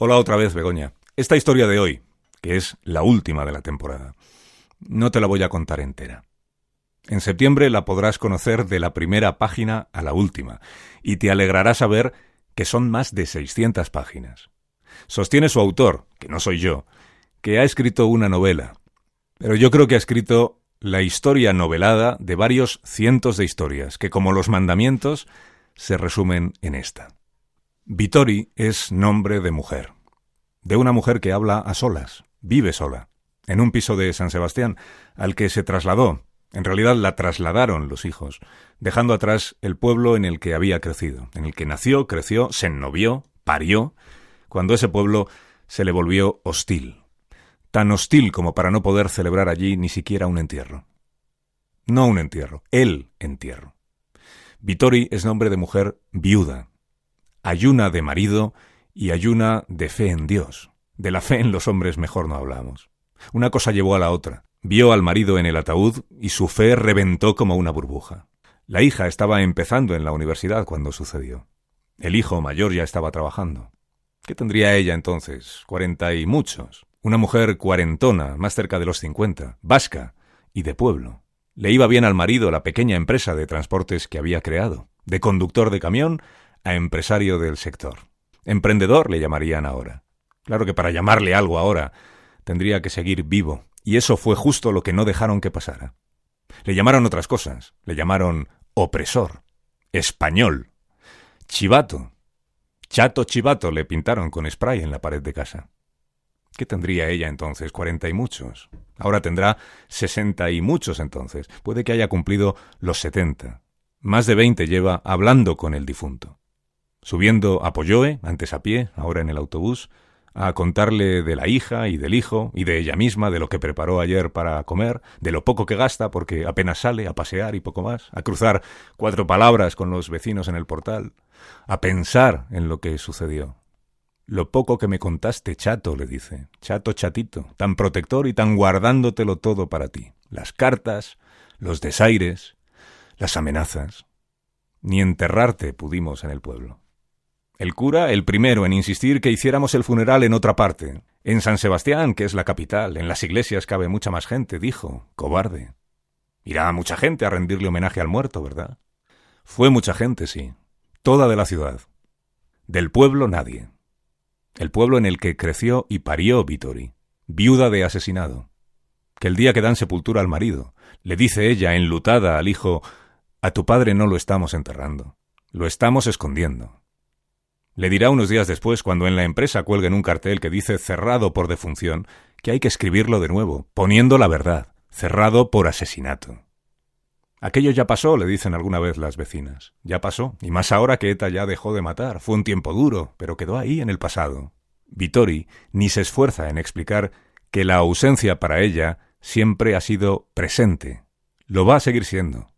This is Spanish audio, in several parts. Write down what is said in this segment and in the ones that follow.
Hola otra vez, Begoña. Esta historia de hoy, que es la última de la temporada, no te la voy a contar entera. En septiembre la podrás conocer de la primera página a la última, y te alegrará saber que son más de 600 páginas. Sostiene su autor, que no soy yo, que ha escrito una novela, pero yo creo que ha escrito la historia novelada de varios cientos de historias, que como los mandamientos se resumen en esta. Vittori es nombre de mujer, de una mujer que habla a solas, vive sola, en un piso de San Sebastián, al que se trasladó, en realidad la trasladaron los hijos, dejando atrás el pueblo en el que había crecido, en el que nació, creció, se ennovió, parió, cuando ese pueblo se le volvió hostil, tan hostil como para no poder celebrar allí ni siquiera un entierro. No un entierro, el entierro. Vittori es nombre de mujer viuda, ayuna de marido y ayuna de fe en Dios. De la fe en los hombres mejor no hablamos. Una cosa llevó a la otra. Vio al marido en el ataúd y su fe reventó como una burbuja. La hija estaba empezando en la universidad cuando sucedió. El hijo mayor ya estaba trabajando. ¿Qué tendría ella entonces? Cuarenta y muchos. Una mujer cuarentona, más cerca de los cincuenta, vasca y de pueblo. Le iba bien al marido la pequeña empresa de transportes que había creado, de conductor de camión a empresario del sector. Emprendedor le llamarían ahora. Claro que para llamarle algo ahora tendría que seguir vivo, y eso fue justo lo que no dejaron que pasara. Le llamaron otras cosas, le llamaron opresor, español, chivato, chato chivato le pintaron con spray en la pared de casa. ¿Qué tendría ella entonces? Cuarenta y muchos. Ahora tendrá sesenta y muchos entonces. Puede que haya cumplido los setenta. Más de veinte lleva hablando con el difunto. Subiendo a Polloe, antes a pie, ahora en el autobús, a contarle de la hija y del hijo y de ella misma, de lo que preparó ayer para comer, de lo poco que gasta porque apenas sale a pasear y poco más, a cruzar cuatro palabras con los vecinos en el portal, a pensar en lo que sucedió, lo poco que me contaste, chato, le dice. Chato, chatito, tan protector y tan guardándotelo todo para ti. Las cartas, los desaires, las amenazas. Ni enterrarte pudimos en el pueblo. El cura, el primero en insistir que hiciéramos el funeral en otra parte. En San Sebastián, que es la capital, en las iglesias cabe mucha más gente, dijo. Cobarde. Irá mucha gente a rendirle homenaje al muerto, ¿verdad? Fue mucha gente, sí. Toda de la ciudad. Del pueblo nadie el pueblo en el que creció y parió Vittori, viuda de asesinado. Que el día que dan sepultura al marido, le dice ella, enlutada al hijo, a tu padre no lo estamos enterrando, lo estamos escondiendo. Le dirá unos días después, cuando en la empresa cuelguen un cartel que dice cerrado por defunción, que hay que escribirlo de nuevo, poniendo la verdad, cerrado por asesinato. Aquello ya pasó, le dicen alguna vez las vecinas. Ya pasó, y más ahora que ETA ya dejó de matar. Fue un tiempo duro, pero quedó ahí en el pasado. Vittori ni se esfuerza en explicar que la ausencia para ella siempre ha sido presente. Lo va a seguir siendo.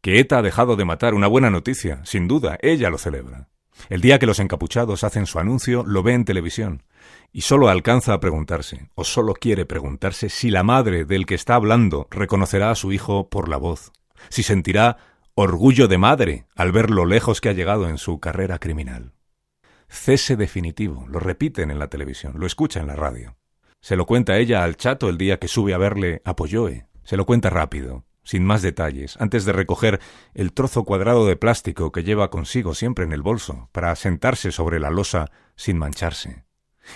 Que ETA ha dejado de matar, una buena noticia, sin duda, ella lo celebra. El día que los encapuchados hacen su anuncio, lo ve en televisión, y solo alcanza a preguntarse, o solo quiere preguntarse, si la madre del que está hablando reconocerá a su hijo por la voz si sentirá orgullo de madre al ver lo lejos que ha llegado en su carrera criminal. Cese definitivo, lo repiten en la televisión, lo escucha en la radio. Se lo cuenta ella al chato el día que sube a verle a Polloe. Se lo cuenta rápido, sin más detalles, antes de recoger el trozo cuadrado de plástico que lleva consigo siempre en el bolso, para sentarse sobre la losa sin mancharse.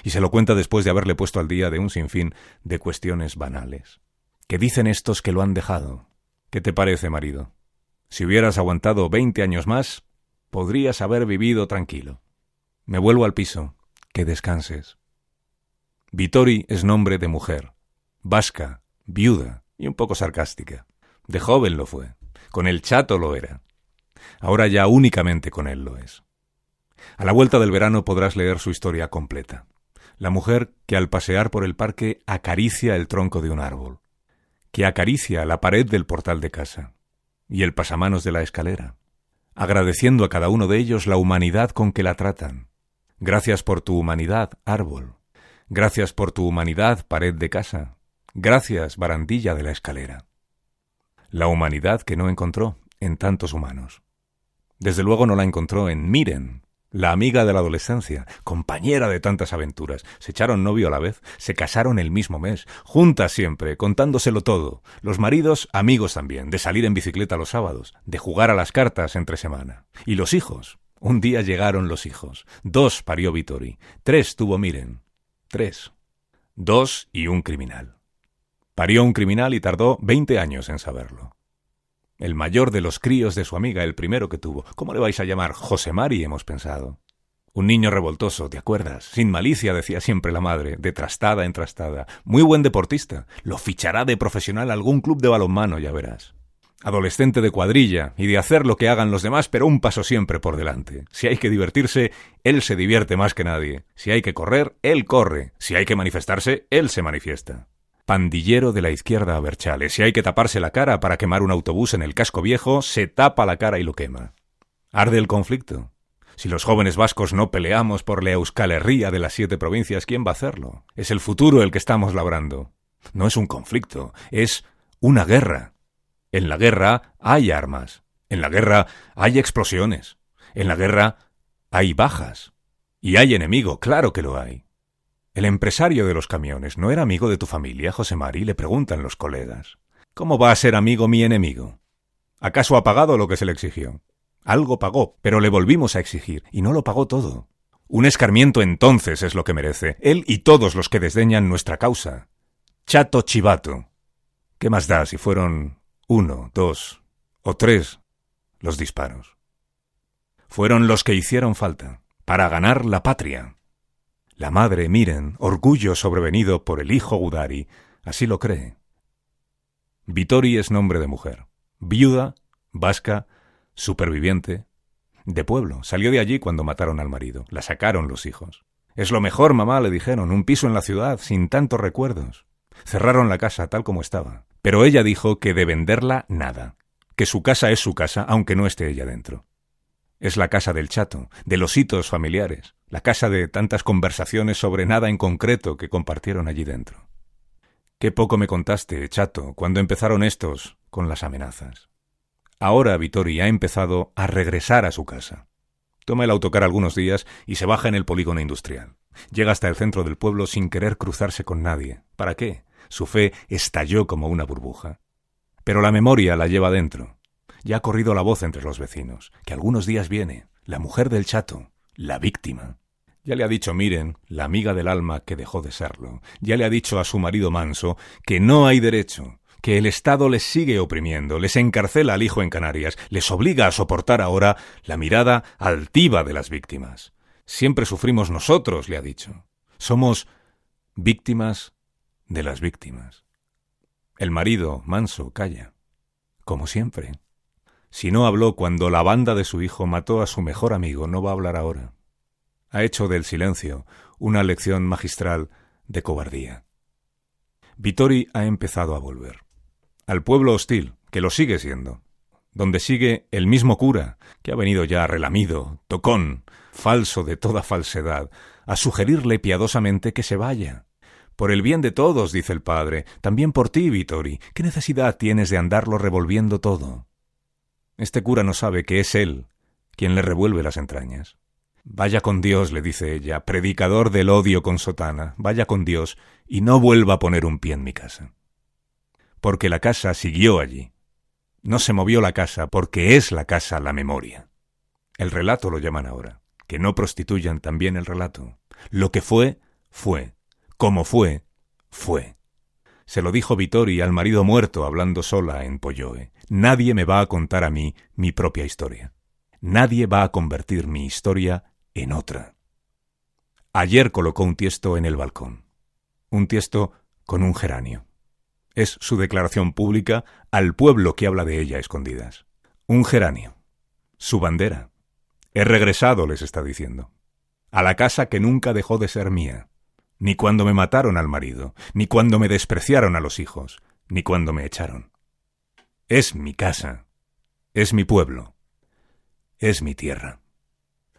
Y se lo cuenta después de haberle puesto al día de un sinfín de cuestiones banales. ¿Qué dicen estos que lo han dejado? ¿Qué te parece, marido? Si hubieras aguantado veinte años más, podrías haber vivido tranquilo. Me vuelvo al piso. Que descanses. Vittori es nombre de mujer, vasca, viuda y un poco sarcástica. De joven lo fue. Con el chato lo era. Ahora ya únicamente con él lo es. A la vuelta del verano podrás leer su historia completa. La mujer que al pasear por el parque acaricia el tronco de un árbol que acaricia la pared del portal de casa y el pasamanos de la escalera, agradeciendo a cada uno de ellos la humanidad con que la tratan. Gracias por tu humanidad, árbol. Gracias por tu humanidad, pared de casa. Gracias, barandilla de la escalera. La humanidad que no encontró en tantos humanos. Desde luego no la encontró en Miren, la amiga de la adolescencia, compañera de tantas aventuras. Se echaron novio a la vez, se casaron el mismo mes, juntas siempre, contándoselo todo. Los maridos, amigos también, de salir en bicicleta los sábados, de jugar a las cartas entre semana. Y los hijos. Un día llegaron los hijos. Dos parió Vittori. Tres tuvo Miren. Tres. Dos y un criminal. Parió un criminal y tardó veinte años en saberlo. El mayor de los críos de su amiga, el primero que tuvo. ¿Cómo le vais a llamar? José Mari, hemos pensado. Un niño revoltoso, ¿te acuerdas? Sin malicia, decía siempre la madre, de trastada en trastada. Muy buen deportista. Lo fichará de profesional algún club de balonmano, ya verás. Adolescente de cuadrilla y de hacer lo que hagan los demás, pero un paso siempre por delante. Si hay que divertirse, él se divierte más que nadie. Si hay que correr, él corre. Si hay que manifestarse, él se manifiesta pandillero de la izquierda a Berchales. Si hay que taparse la cara para quemar un autobús en el casco viejo, se tapa la cara y lo quema. Arde el conflicto. Si los jóvenes vascos no peleamos por la Euskal Herria de las siete provincias, ¿quién va a hacerlo? Es el futuro el que estamos labrando. No es un conflicto, es una guerra. En la guerra hay armas. En la guerra hay explosiones. En la guerra hay bajas. Y hay enemigo, claro que lo hay. El empresario de los camiones no era amigo de tu familia, José Mari, le preguntan los colegas. ¿Cómo va a ser amigo mi enemigo? ¿Acaso ha pagado lo que se le exigió? Algo pagó, pero le volvimos a exigir, y no lo pagó todo. Un escarmiento entonces es lo que merece, él y todos los que desdeñan nuestra causa. Chato chivato. ¿Qué más da si fueron uno, dos o tres los disparos? Fueron los que hicieron falta, para ganar la patria. La madre, miren, orgullo sobrevenido por el hijo Gudari, así lo cree. Vitori es nombre de mujer, viuda, vasca, superviviente, de pueblo. Salió de allí cuando mataron al marido. La sacaron los hijos. Es lo mejor, mamá, le dijeron, un piso en la ciudad, sin tantos recuerdos. Cerraron la casa tal como estaba. Pero ella dijo que de venderla nada, que su casa es su casa, aunque no esté ella dentro. Es la casa del chato, de los hitos familiares, la casa de tantas conversaciones sobre nada en concreto que compartieron allí dentro. Qué poco me contaste, chato, cuando empezaron estos con las amenazas. Ahora Vittori ha empezado a regresar a su casa. Toma el autocar algunos días y se baja en el polígono industrial. Llega hasta el centro del pueblo sin querer cruzarse con nadie. ¿Para qué? Su fe estalló como una burbuja. Pero la memoria la lleva dentro. Ya ha corrido la voz entre los vecinos, que algunos días viene, la mujer del chato, la víctima. Ya le ha dicho Miren, la amiga del alma que dejó de serlo. Ya le ha dicho a su marido manso que no hay derecho, que el Estado les sigue oprimiendo, les encarcela al hijo en Canarias, les obliga a soportar ahora la mirada altiva de las víctimas. Siempre sufrimos nosotros, le ha dicho. Somos víctimas de las víctimas. El marido, manso, calla, como siempre. Si no habló cuando la banda de su hijo mató a su mejor amigo, no va a hablar ahora. Ha hecho del silencio una lección magistral de cobardía. Vittori ha empezado a volver. Al pueblo hostil, que lo sigue siendo, donde sigue el mismo cura, que ha venido ya relamido, tocón, falso de toda falsedad, a sugerirle piadosamente que se vaya. Por el bien de todos, dice el padre, también por ti, Vittori. ¿Qué necesidad tienes de andarlo revolviendo todo? Este cura no sabe que es él quien le revuelve las entrañas. Vaya con Dios, le dice ella, predicador del odio con sotana, vaya con Dios y no vuelva a poner un pie en mi casa. Porque la casa siguió allí. No se movió la casa porque es la casa la memoria. El relato lo llaman ahora. Que no prostituyan también el relato. Lo que fue, fue. Como fue, fue. Se lo dijo Vittori al marido muerto hablando sola en Polloe. Nadie me va a contar a mí mi propia historia. Nadie va a convertir mi historia en otra. Ayer colocó un tiesto en el balcón. Un tiesto con un geranio. Es su declaración pública al pueblo que habla de ella escondidas. Un geranio. Su bandera. He regresado, les está diciendo. A la casa que nunca dejó de ser mía. Ni cuando me mataron al marido, ni cuando me despreciaron a los hijos, ni cuando me echaron. Es mi casa, es mi pueblo, es mi tierra.